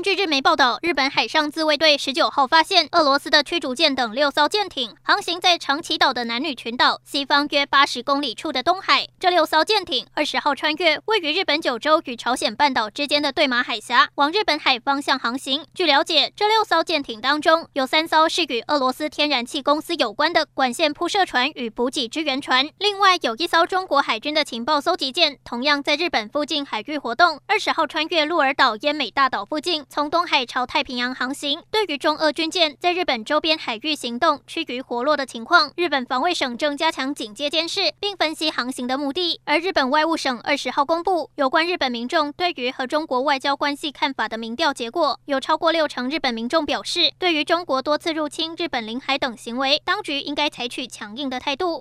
根据日媒报道，日本海上自卫队十九号发现俄罗斯的驱逐舰等六艘舰艇航行在长崎岛的男女群岛西方约八十公里处的东海。这六艘舰艇二十号穿越位于日本九州与朝鲜半岛之间的对马海峡，往日本海方向航行。据了解，这六艘舰艇当中有三艘是与俄罗斯天然气公司有关的管线铺设船与补给支援船，另外有一艘中国海军的情报搜集舰，同样在日本附近海域活动。二十号穿越鹿儿岛奄美大岛附近。从东海朝太平洋航行，对于中俄军舰在日本周边海域行动趋于活络的情况，日本防卫省正加强警戒监视，并分析航行的目的。而日本外务省二十号公布有关日本民众对于和中国外交关系看法的民调结果，有超过六成日本民众表示，对于中国多次入侵日本领海等行为，当局应该采取强硬的态度。